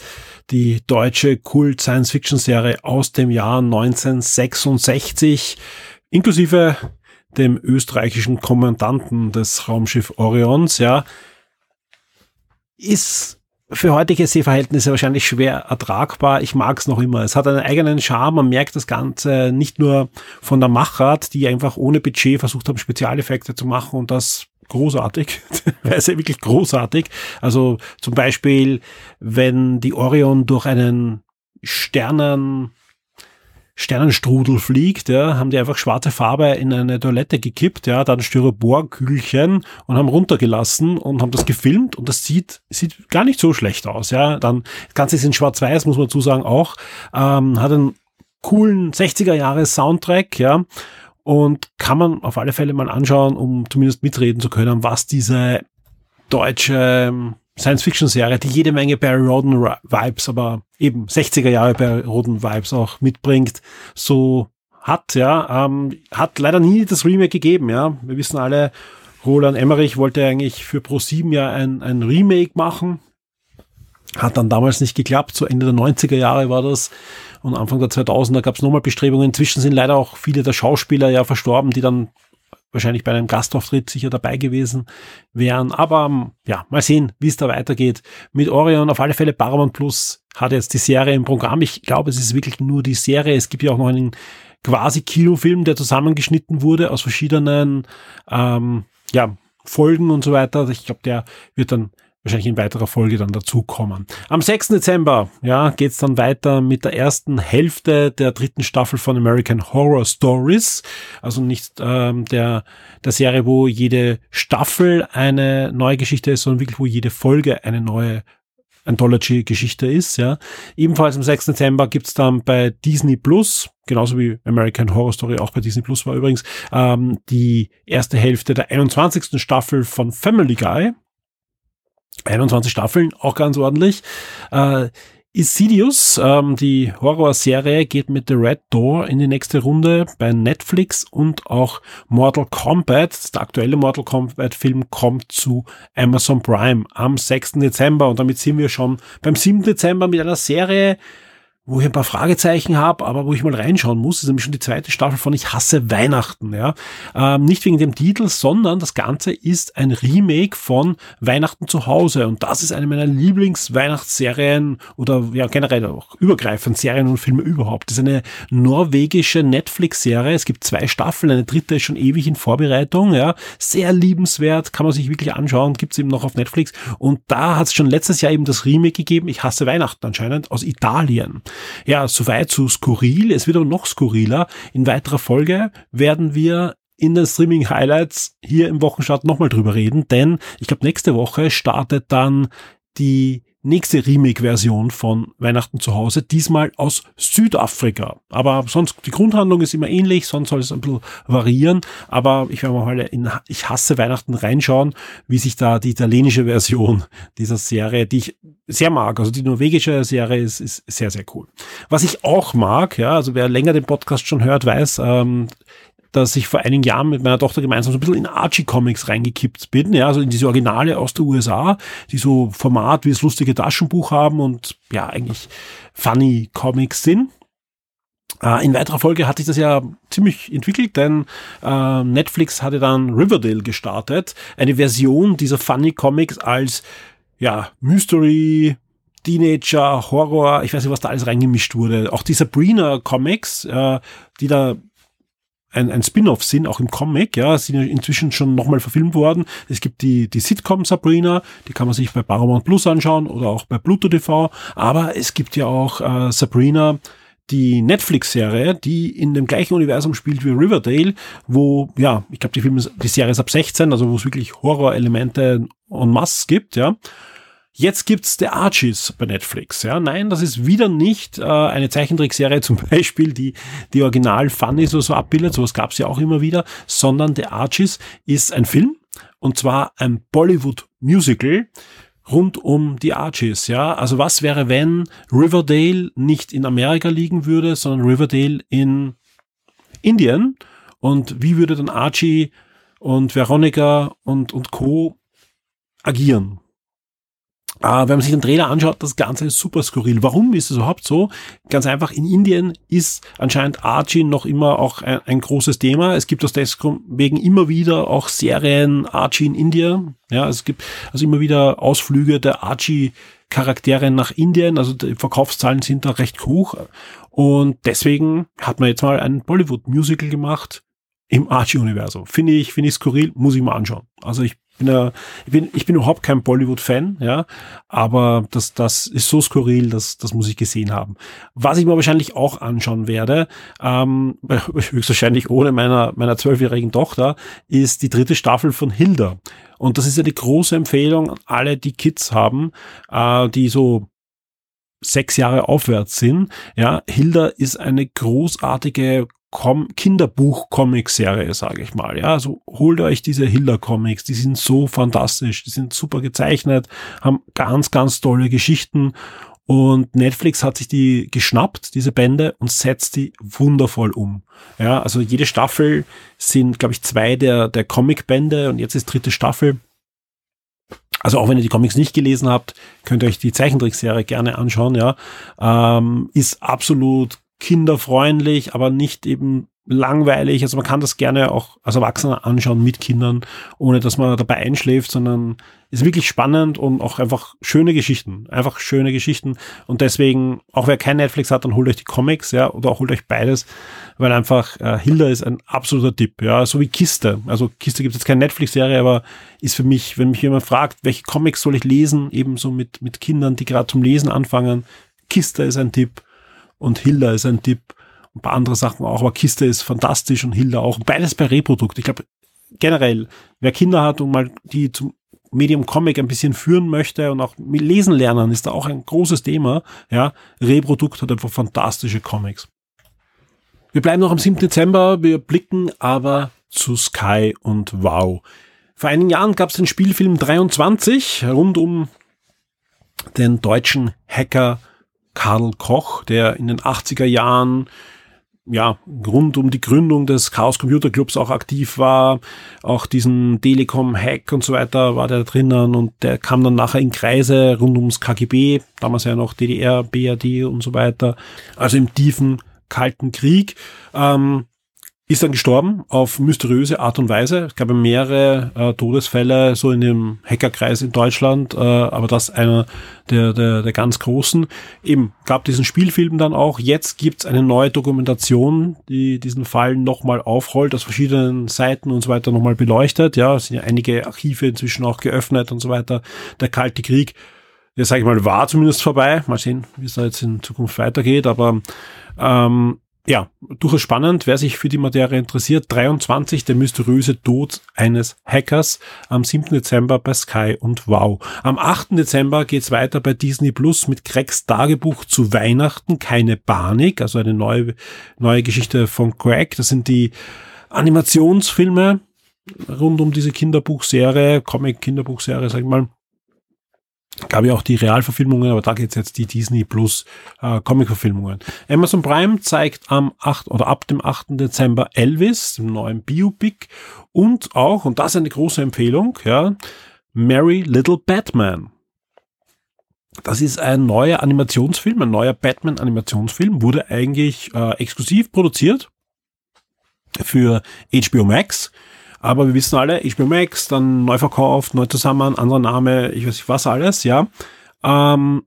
die deutsche Kult-Science-Fiction-Serie aus dem Jahr 1966, inklusive dem österreichischen Kommandanten des Raumschiff Orions, ja ist für heutige Sehverhältnisse wahrscheinlich schwer ertragbar. Ich mag es noch immer. Es hat einen eigenen Charme. Man merkt das Ganze nicht nur von der Machart, die einfach ohne Budget versucht haben, Spezialeffekte zu machen und das großartig, teilweise wirklich großartig. Also zum Beispiel, wenn die Orion durch einen Sternen Sternenstrudel fliegt, ja, haben die einfach schwarze Farbe in eine Toilette gekippt, ja, dann Styroporkügelchen und haben runtergelassen und haben das gefilmt und das sieht, sieht gar nicht so schlecht aus, ja. Dann, das Ganze ist in schwarz-weiß, muss man zusagen auch, ähm, hat einen coolen 60er Jahre Soundtrack, ja, und kann man auf alle Fälle mal anschauen, um zumindest mitreden zu können, was diese deutsche Science-Fiction-Serie, die jede Menge Barry Roden-Vibes, aber eben 60er Jahre Barry Roden-Vibes auch mitbringt, so hat, ja, ähm, hat leider nie das Remake gegeben, ja. Wir wissen alle, Roland Emmerich wollte eigentlich für Pro7 ja ein, ein Remake machen. Hat dann damals nicht geklappt, so Ende der 90er Jahre war das. Und Anfang der 2000er gab es nochmal Bestrebungen. Inzwischen sind leider auch viele der Schauspieler ja verstorben, die dann wahrscheinlich bei einem Gastauftritt sicher dabei gewesen wären. Aber ähm, ja, mal sehen, wie es da weitergeht. Mit Orion auf alle Fälle Paramount Plus hat jetzt die Serie im Programm. Ich glaube, es ist wirklich nur die Serie. Es gibt ja auch noch einen quasi Kinofilm, der zusammengeschnitten wurde aus verschiedenen ähm, ja, Folgen und so weiter. Ich glaube, der wird dann wahrscheinlich in weiterer Folge dann dazukommen. Am 6. Dezember ja, geht's dann weiter mit der ersten Hälfte der dritten Staffel von American Horror Stories. Also nicht ähm, der, der Serie, wo jede Staffel eine neue Geschichte ist, sondern wirklich, wo jede Folge eine neue Anthology-Geschichte ist. Ja. Ebenfalls am 6. Dezember gibt's dann bei Disney Plus, genauso wie American Horror Story auch bei Disney Plus war übrigens, ähm, die erste Hälfte der 21. Staffel von Family Guy. 21 Staffeln, auch ganz ordentlich. Äh, Insidious, ähm, die Horrorserie, geht mit The Red Door in die nächste Runde bei Netflix und auch Mortal Kombat, der aktuelle Mortal Kombat Film, kommt zu Amazon Prime am 6. Dezember und damit sind wir schon beim 7. Dezember mit einer Serie, wo ich ein paar Fragezeichen habe, aber wo ich mal reinschauen muss, ist nämlich schon die zweite Staffel von Ich hasse Weihnachten. Ja, ähm, nicht wegen dem Titel, sondern das Ganze ist ein Remake von Weihnachten zu Hause und das ist eine meiner Lieblings-Weihnachtsserien oder ja generell auch übergreifend Serien und Filme überhaupt. Das ist eine norwegische Netflix-Serie. Es gibt zwei Staffeln, eine dritte ist schon ewig in Vorbereitung. Ja, sehr liebenswert, kann man sich wirklich anschauen, gibt's eben noch auf Netflix. Und da hat es schon letztes Jahr eben das Remake gegeben. Ich hasse Weihnachten anscheinend aus Italien. Ja, soweit zu skurril. Es wird aber noch skurriler. In weiterer Folge werden wir in den Streaming Highlights hier im Wochenstart nochmal drüber reden, denn ich glaube, nächste Woche startet dann die nächste Remake-Version von Weihnachten zu Hause, diesmal aus Südafrika. Aber sonst, die Grundhandlung ist immer ähnlich, sonst soll es ein bisschen variieren. Aber ich werde mal in Ich hasse Weihnachten reinschauen, wie sich da die italienische Version dieser Serie, die ich sehr mag, also die norwegische Serie ist, ist sehr, sehr cool. Was ich auch mag, ja, also wer länger den Podcast schon hört, weiß, ähm, dass ich vor einigen Jahren mit meiner Tochter gemeinsam so ein bisschen in Archie-Comics reingekippt bin, ja, also in diese Originale aus der USA, die so Format wie das lustige Taschenbuch haben und ja, eigentlich funny Comics sind. Äh, in weiterer Folge hat sich das ja ziemlich entwickelt, denn äh, Netflix hatte dann Riverdale gestartet, eine Version dieser Funny Comics als ja, Mystery, Teenager, Horror, ich weiß nicht, was da alles reingemischt wurde. Auch die Sabrina Comics, äh, die da ein, ein Spin-off sind, auch im Comic, ja, sind inzwischen schon nochmal verfilmt worden. Es gibt die, die Sitcom Sabrina, die kann man sich bei Paramount Plus anschauen oder auch bei Pluto TV, aber es gibt ja auch äh, Sabrina, die Netflix-Serie, die in dem gleichen Universum spielt wie Riverdale, wo, ja, ich glaube, die Filme, die Serie ist ab 16, also wo es wirklich Horror-Elemente en masse gibt, ja. Jetzt gibt's The Archies bei Netflix. Ja, nein, das ist wieder nicht äh, eine Zeichentrickserie zum Beispiel, die die Original Funny so so abbildet. Sowas gab's ja auch immer wieder, sondern The Archies ist ein Film und zwar ein Bollywood Musical rund um die Archies. Ja, also was wäre, wenn Riverdale nicht in Amerika liegen würde, sondern Riverdale in Indien? Und wie würde dann Archie und Veronica und und Co agieren? Äh, wenn man sich den Trailer anschaut, das Ganze ist super skurril. Warum ist es überhaupt so? Ganz einfach, in Indien ist anscheinend Archie noch immer auch ein, ein großes Thema. Es gibt aus deswegen immer wieder auch Serien Archie in India. Ja, es gibt also immer wieder Ausflüge der Archie Charaktere nach Indien. Also die Verkaufszahlen sind da recht hoch. Und deswegen hat man jetzt mal ein Bollywood-Musical gemacht im Archie-Universum. Finde ich, finde ich skurril, muss ich mal anschauen. Also ich bin, ich bin, ich bin überhaupt kein Bollywood-Fan, ja, aber das, das ist so skurril, das, das muss ich gesehen haben. Was ich mir wahrscheinlich auch anschauen werde, ähm, höchstwahrscheinlich ohne meiner, meiner zwölfjährigen Tochter, ist die dritte Staffel von Hilda. Und das ist eine große Empfehlung an alle, die Kids haben, äh, die so sechs Jahre aufwärts sind. Ja, Hilda ist eine großartige Com Kinderbuch-Comic-Serie, sage ich mal. Ja, also holt euch diese Hilda-Comics, die sind so fantastisch, die sind super gezeichnet, haben ganz, ganz tolle Geschichten und Netflix hat sich die geschnappt, diese Bände, und setzt die wundervoll um. Ja, also jede Staffel sind, glaube ich, zwei der, der Comic-Bände und jetzt ist dritte Staffel. Also auch wenn ihr die Comics nicht gelesen habt, könnt ihr euch die Zeichentrickserie gerne anschauen, ja. Ähm, ist absolut kinderfreundlich, aber nicht eben langweilig. Also man kann das gerne auch als Erwachsener anschauen mit Kindern, ohne dass man dabei einschläft, sondern ist wirklich spannend und auch einfach schöne Geschichten. Einfach schöne Geschichten. Und deswegen, auch wer kein Netflix hat, dann holt euch die Comics, ja, oder auch holt euch beides, weil einfach äh, Hilda ist ein absoluter Tipp, ja, so wie Kiste. Also Kiste gibt es jetzt keine Netflix-Serie, aber ist für mich, wenn mich jemand fragt, welche Comics soll ich lesen, ebenso mit, mit Kindern, die gerade zum Lesen anfangen, Kiste ist ein Tipp und Hilda ist ein Tipp. Ein paar andere Sachen auch, aber Kiste ist fantastisch und Hilda auch. Beides bei Reprodukt. Ich glaube, generell, wer Kinder hat und mal die zum Medium Comic ein bisschen führen möchte und auch lesen lernen, ist da auch ein großes Thema. Ja, Reprodukt hat einfach fantastische Comics. Wir bleiben noch am 7. Dezember, wir blicken aber zu Sky und Wow. Vor einigen Jahren gab es den Spielfilm 23 rund um den deutschen Hacker Karl Koch, der in den 80er Jahren ja, rund um die Gründung des Chaos Computer Clubs auch aktiv war, auch diesen Telekom-Hack und so weiter war der drinnen und der kam dann nachher in Kreise rund ums KGB, damals ja noch DDR, BRD und so weiter, also im tiefen Kalten Krieg. Ähm, ist dann gestorben auf mysteriöse Art und Weise. Es gab mehrere äh, Todesfälle so in dem Hackerkreis in Deutschland, äh, aber das einer der, der, der ganz großen. Eben gab diesen Spielfilm dann auch. Jetzt gibt's eine neue Dokumentation, die diesen Fall nochmal aufrollt, aus verschiedenen Seiten und so weiter nochmal beleuchtet. Ja, es sind ja einige Archive inzwischen auch geöffnet und so weiter. Der Kalte Krieg, der sage ich mal, war zumindest vorbei. Mal sehen, wie es da jetzt in Zukunft weitergeht, aber ähm, ja, durchaus spannend, wer sich für die Materie interessiert. 23, der mysteriöse Tod eines Hackers am 7. Dezember bei Sky und Wow. Am 8. Dezember geht's weiter bei Disney Plus mit Craigs Tagebuch zu Weihnachten. Keine Panik, also eine neue, neue Geschichte von Craig. Das sind die Animationsfilme rund um diese Kinderbuchserie, Comic-Kinderbuchserie, sag ich mal gab ja auch die Realverfilmungen, aber da geht's jetzt die Disney Plus äh, Comic-Verfilmungen. Amazon Prime zeigt am 8. oder ab dem 8. Dezember Elvis, dem neuen Biopic und auch, und das ist eine große Empfehlung, ja, Mary Little Batman. Das ist ein neuer Animationsfilm, ein neuer Batman-Animationsfilm, wurde eigentlich äh, exklusiv produziert für HBO Max aber wir wissen alle, HBO Max, dann neu verkauft, neu zusammen, anderer Name, ich weiß nicht was alles, ja. Ähm,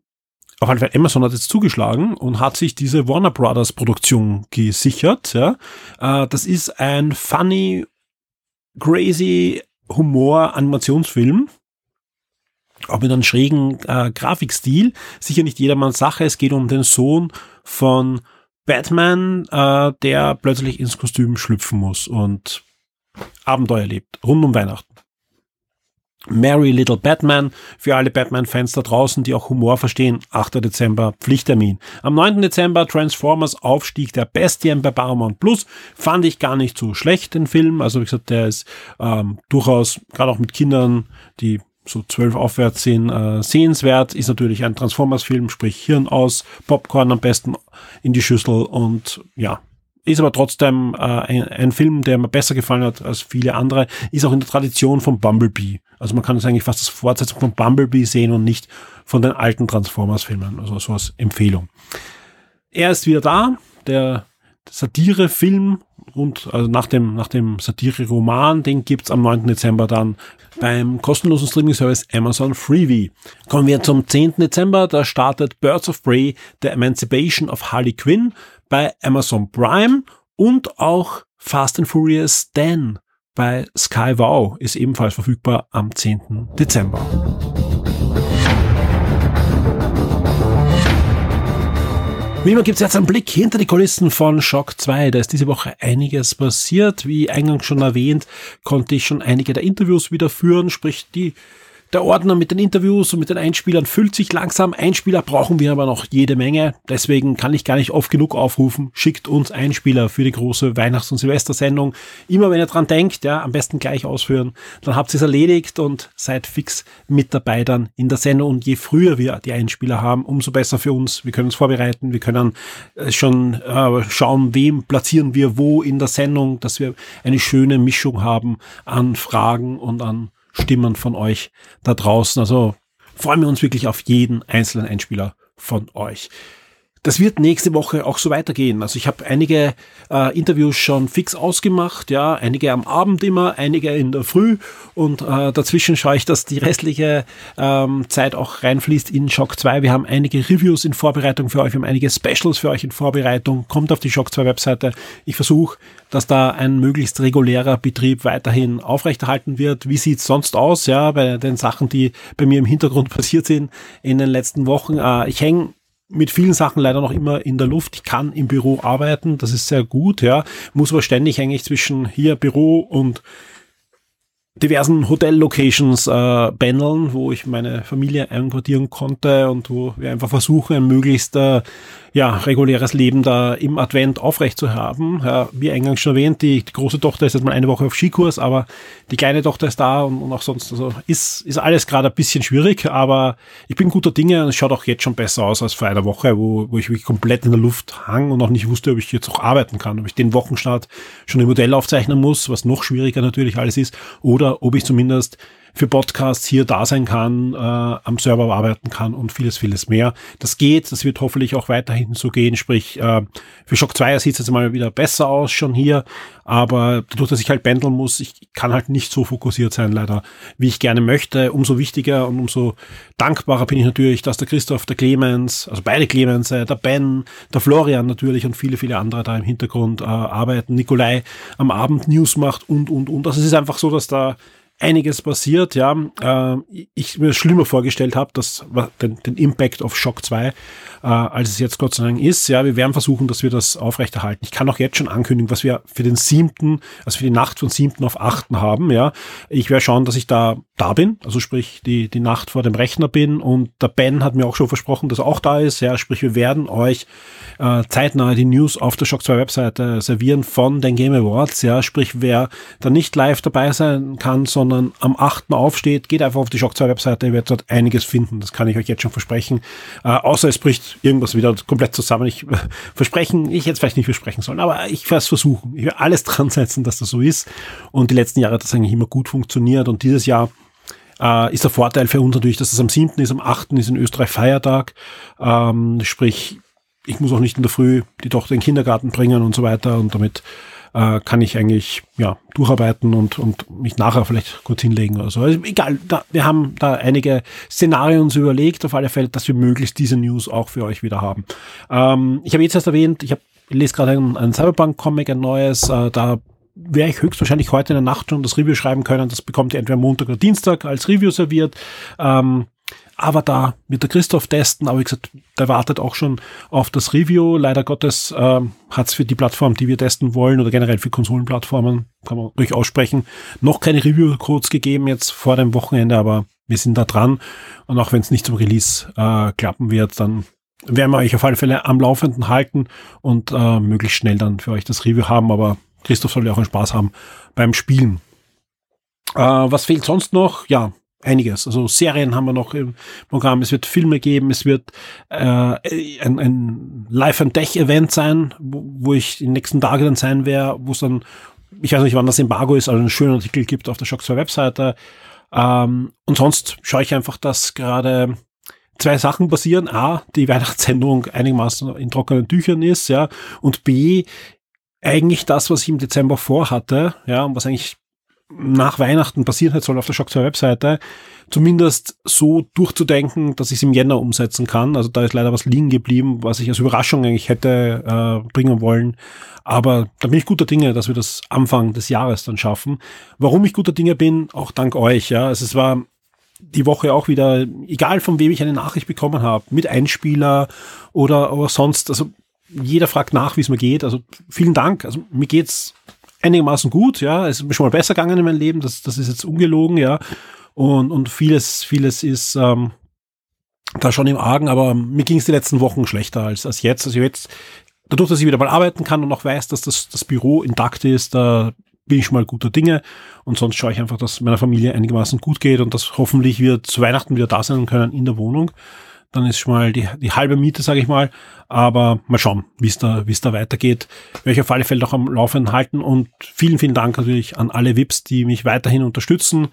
auf jeden Fall Amazon hat jetzt zugeschlagen und hat sich diese Warner Brothers Produktion gesichert. Ja. Äh, das ist ein funny, crazy Humor Animationsfilm. Auch mit einem schrägen äh, Grafikstil. Sicher nicht jedermanns Sache. Es geht um den Sohn von Batman, äh, der plötzlich ins Kostüm schlüpfen muss. Und Abenteuer erlebt, rund um Weihnachten. Merry Little Batman, für alle Batman-Fans da draußen, die auch Humor verstehen, 8. Dezember, Pflichttermin. Am 9. Dezember Transformers Aufstieg der Bestien bei Paramount Plus. Fand ich gar nicht so schlecht, den Film. Also wie gesagt, der ist ähm, durchaus, gerade auch mit Kindern, die so zwölf aufwärts sind, äh, sehenswert. Ist natürlich ein Transformers-Film, sprich Hirn aus, Popcorn am besten in die Schüssel und ja, ist aber trotzdem äh, ein, ein, Film, der mir besser gefallen hat als viele andere, ist auch in der Tradition von Bumblebee. Also man kann es eigentlich fast als Fortsetzung von Bumblebee sehen und nicht von den alten Transformers-Filmen. Also so als Empfehlung. Er ist wieder da, der Satire-Film und also nach dem, nach dem Satire-Roman, den gibt's am 9. Dezember dann beim kostenlosen Streaming-Service Amazon Freebie. Kommen wir zum 10. Dezember, da startet Birds of Prey, The Emancipation of Harley Quinn bei Amazon Prime und auch Fast and Furious 10 bei Sky Wow ist ebenfalls verfügbar am 10. Dezember. Wie immer gibt es jetzt einen Blick hinter die Kulissen von Shock 2. Da ist diese Woche einiges passiert. Wie eingangs schon erwähnt, konnte ich schon einige der Interviews wieder führen, sprich die der Ordner mit den Interviews und mit den Einspielern füllt sich langsam. Einspieler brauchen wir aber noch jede Menge. Deswegen kann ich gar nicht oft genug aufrufen. Schickt uns Einspieler für die große Weihnachts- und Silvestersendung. Immer wenn ihr dran denkt, ja, am besten gleich ausführen. Dann habt ihr es erledigt und seid fix mit dabei dann in der Sendung. Und je früher wir die Einspieler haben, umso besser für uns. Wir können uns vorbereiten. Wir können äh, schon äh, schauen, wem platzieren wir wo in der Sendung, dass wir eine schöne Mischung haben an Fragen und an Stimmen von euch da draußen. Also freuen wir uns wirklich auf jeden einzelnen Einspieler von euch. Das wird nächste Woche auch so weitergehen. Also ich habe einige äh, Interviews schon fix ausgemacht, ja, einige am Abend immer, einige in der Früh und äh, dazwischen schaue ich, dass die restliche ähm, Zeit auch reinfließt in Shock 2. Wir haben einige Reviews in Vorbereitung für euch, wir haben einige Specials für euch in Vorbereitung. Kommt auf die Shock 2 Webseite. Ich versuche, dass da ein möglichst regulärer Betrieb weiterhin aufrechterhalten wird. Wie sieht's sonst aus, ja, bei den Sachen, die bei mir im Hintergrund passiert sind in den letzten Wochen? Äh, ich hänge mit vielen Sachen leider noch immer in der Luft. Ich kann im Büro arbeiten, das ist sehr gut, ja. Muss aber ständig eigentlich zwischen hier Büro und diversen Hotel-Locations äh, pendeln, wo ich meine Familie einquartieren konnte und wo wir einfach versuchen, ein möglichst äh, ja, reguläres Leben da im Advent aufrecht zu haben. Ja, wie eingangs schon erwähnt, die, die, große Tochter ist jetzt mal eine Woche auf Skikurs, aber die kleine Tochter ist da und, und auch sonst, also ist, ist alles gerade ein bisschen schwierig, aber ich bin guter Dinge und es schaut auch jetzt schon besser aus als vor einer Woche, wo, wo ich wirklich komplett in der Luft hang und auch nicht wusste, ob ich jetzt auch arbeiten kann, ob ich den Wochenstart schon im Modell aufzeichnen muss, was noch schwieriger natürlich alles ist, oder ob ich zumindest für Podcasts hier da sein kann, äh, am Server arbeiten kann und vieles, vieles mehr. Das geht, das wird hoffentlich auch weiterhin so gehen. Sprich, äh, für Shock 2 sieht es jetzt mal wieder besser aus schon hier, aber dadurch, dass ich halt pendeln muss, ich kann halt nicht so fokussiert sein, leider, wie ich gerne möchte. Umso wichtiger und umso dankbarer bin ich natürlich, dass der Christoph, der Clemens, also beide Clemens, der Ben, der Florian natürlich und viele, viele andere da im Hintergrund äh, arbeiten. Nikolai am Abend News macht und, und, und. Also es ist einfach so, dass da einiges passiert, ja. Äh, ich mir schlimmer vorgestellt habe, dass den, den Impact auf Shock 2, äh, als es jetzt Gott sei Dank ist. Ja, wir werden versuchen, dass wir das aufrechterhalten. Ich kann auch jetzt schon ankündigen, was wir für den siebten, also für die Nacht von siebten auf achten haben, ja. Ich werde schauen, dass ich da da bin, also sprich die, die Nacht vor dem Rechner bin und der Ben hat mir auch schon versprochen, dass er auch da ist, ja, sprich wir werden euch äh, zeitnah die News auf der Shock 2 Webseite servieren von den Game Awards, ja, sprich wer da nicht live dabei sein kann, sondern sondern am 8. aufsteht, geht einfach auf die Shock 2 Webseite, ihr werdet dort einiges finden. Das kann ich euch jetzt schon versprechen. Äh, außer es bricht irgendwas wieder komplett zusammen. Ich äh, versprechen, ich jetzt vielleicht nicht versprechen sollen, aber ich werde es versuchen. Ich werde alles dran setzen, dass das so ist. Und die letzten Jahre hat das eigentlich immer gut funktioniert. Und dieses Jahr äh, ist der Vorteil für uns natürlich, dass es am 7. ist, am 8. ist in Österreich Feiertag. Ähm, sprich, ich muss auch nicht in der Früh die Tochter in den Kindergarten bringen und so weiter und damit äh, kann ich eigentlich ja durcharbeiten und, und mich nachher vielleicht kurz hinlegen oder so. Also egal, da, wir haben da einige Szenarien uns überlegt, auf alle Fälle, dass wir möglichst diese News auch für euch wieder haben. Ähm, ich habe jetzt erst erwähnt, ich habe lese gerade einen, einen Cyberpunk-Comic, ein neues, äh, da werde ich höchstwahrscheinlich heute in der Nacht schon das Review schreiben können. Das bekommt ihr entweder Montag oder Dienstag als Review serviert. Ähm, aber da wird der Christoph testen, aber wie gesagt, der wartet auch schon auf das Review. Leider Gottes ähm, hat es für die Plattform, die wir testen wollen, oder generell für Konsolenplattformen, kann man ruhig aussprechen, noch keine Review-Codes gegeben jetzt vor dem Wochenende, aber wir sind da dran. Und auch wenn es nicht zum Release äh, klappen wird, dann werden wir euch auf alle Fälle am Laufenden halten und äh, möglichst schnell dann für euch das Review haben. Aber Christoph soll ja auch einen Spaß haben beim Spielen. Äh, was fehlt sonst noch? Ja, einiges. Also Serien haben wir noch im Programm, es wird Filme geben, es wird äh, ein, ein Live and Tech Event sein, wo, wo ich die nächsten Tage dann sein werde, wo es dann, ich weiß nicht, wann das Embargo ist, aber einen schönen Artikel gibt auf der Shock 2 Webseite. Ähm, und sonst schaue ich einfach, dass gerade zwei Sachen passieren. A, die Weihnachtssendung einigermaßen in trockenen Tüchern ist, ja, und B, eigentlich das, was ich im Dezember vorhatte, ja, und was eigentlich nach Weihnachten passieren hat soll auf der Shock 2 Webseite, zumindest so durchzudenken, dass ich es im Jänner umsetzen kann. Also da ist leider was liegen geblieben, was ich als Überraschung eigentlich hätte äh, bringen wollen. Aber da bin ich guter Dinge, dass wir das Anfang des Jahres dann schaffen. Warum ich guter Dinge bin, auch dank euch. Ja, also es war die Woche auch wieder, egal von wem ich eine Nachricht bekommen habe, mit Einspieler oder, oder sonst, also jeder fragt nach, wie es mir geht. Also vielen Dank. Also mir geht's einigermaßen gut, ja. Es ist schon mal besser gegangen in meinem Leben, das, das ist jetzt ungelogen, ja. Und, und vieles, vieles ist ähm, da schon im Argen, aber mir ging es die letzten Wochen schlechter als, als jetzt. Also jetzt, dadurch, dass ich wieder mal arbeiten kann und auch weiß, dass das, das Büro intakt ist, da bin ich schon mal guter Dinge. Und sonst schaue ich einfach, dass meiner Familie einigermaßen gut geht und dass hoffentlich wir zu Weihnachten wieder da sein können in der Wohnung dann ist schon mal die, die halbe Miete, sage ich mal. Aber mal schauen, wie es da, wie es da weitergeht. Werde ich Fälle auch am Laufenden halten und vielen, vielen Dank natürlich an alle VIPs, die mich weiterhin unterstützen,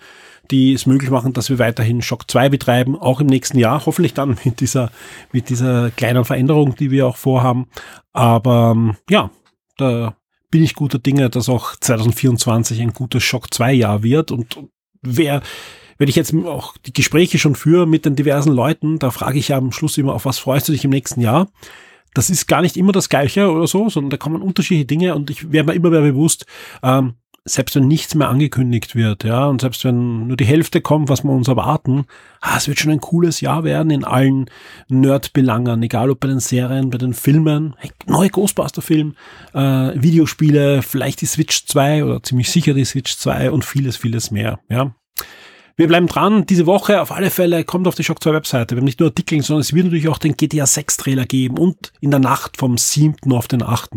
die es möglich machen, dass wir weiterhin Shock 2 betreiben, auch im nächsten Jahr, hoffentlich dann mit dieser, mit dieser kleinen Veränderung, die wir auch vorhaben. Aber ähm, ja, da bin ich guter Dinge, dass auch 2024 ein gutes Shock 2 Jahr wird und wer wenn ich jetzt auch die Gespräche schon führe mit den diversen Leuten, da frage ich ja am Schluss immer, auf was freust du dich im nächsten Jahr? Das ist gar nicht immer das Gleiche oder so, sondern da kommen unterschiedliche Dinge und ich werde mir immer mehr bewusst, ähm, selbst wenn nichts mehr angekündigt wird, ja, und selbst wenn nur die Hälfte kommt, was wir uns erwarten, ah, es wird schon ein cooles Jahr werden in allen Nerd-Belangen, egal ob bei den Serien, bei den Filmen, hey, neue Ghostbuster-Film, äh, Videospiele, vielleicht die Switch 2 oder ziemlich sicher die Switch 2 und vieles, vieles mehr, ja. Wir bleiben dran. Diese Woche auf alle Fälle kommt auf die Shock 2 Webseite. Wir haben nicht nur Artikel, sondern es wird natürlich auch den GTA 6 Trailer geben und in der Nacht vom 7. auf den 8.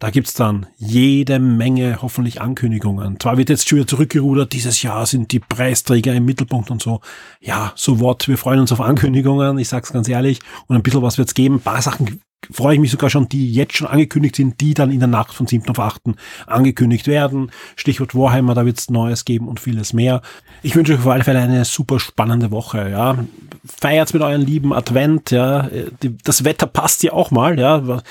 Da gibt's dann jede Menge hoffentlich Ankündigungen. Zwar wird jetzt schon wieder zurückgerudert, dieses Jahr sind die Preisträger im Mittelpunkt und so. Ja, so what, wir freuen uns auf Ankündigungen, ich sag's ganz ehrlich. Und ein bisschen was wird's geben. Ein paar Sachen freue ich mich sogar schon, die jetzt schon angekündigt sind, die dann in der Nacht von 7. auf 8. angekündigt werden. Stichwort Warhammer, da wird es Neues geben und vieles mehr. Ich wünsche euch auf alle Fälle eine super spannende Woche, ja. Feiert's mit euren lieben Advent, ja. Das Wetter passt ja auch mal, ja.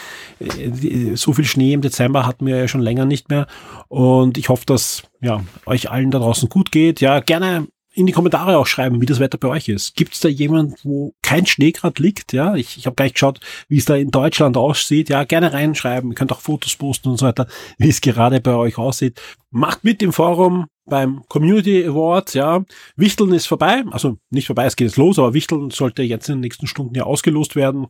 So viel Schnee im Dezember hatten wir ja schon länger nicht mehr. Und ich hoffe, dass, ja, euch allen da draußen gut geht. Ja, gerne in die Kommentare auch schreiben, wie das Wetter bei euch ist. Gibt es da jemand, wo kein Schnee gerade liegt? Ja, ich, ich habe gleich geschaut, wie es da in Deutschland aussieht. Ja, gerne reinschreiben. Ihr könnt auch Fotos posten und so weiter, wie es gerade bei euch aussieht. Macht mit im Forum beim Community Award, ja. Wichteln ist vorbei, also nicht vorbei, es geht jetzt los, aber Wichteln sollte jetzt in den nächsten Stunden ja ausgelost werden.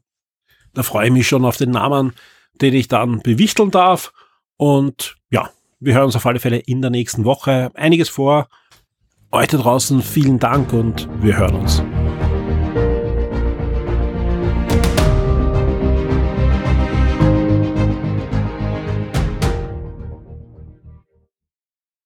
Da freue ich mich schon auf den Namen, den ich dann bewichteln darf. Und ja, wir hören uns auf alle Fälle in der nächsten Woche. Einiges vor. Euch da draußen vielen Dank und wir hören uns.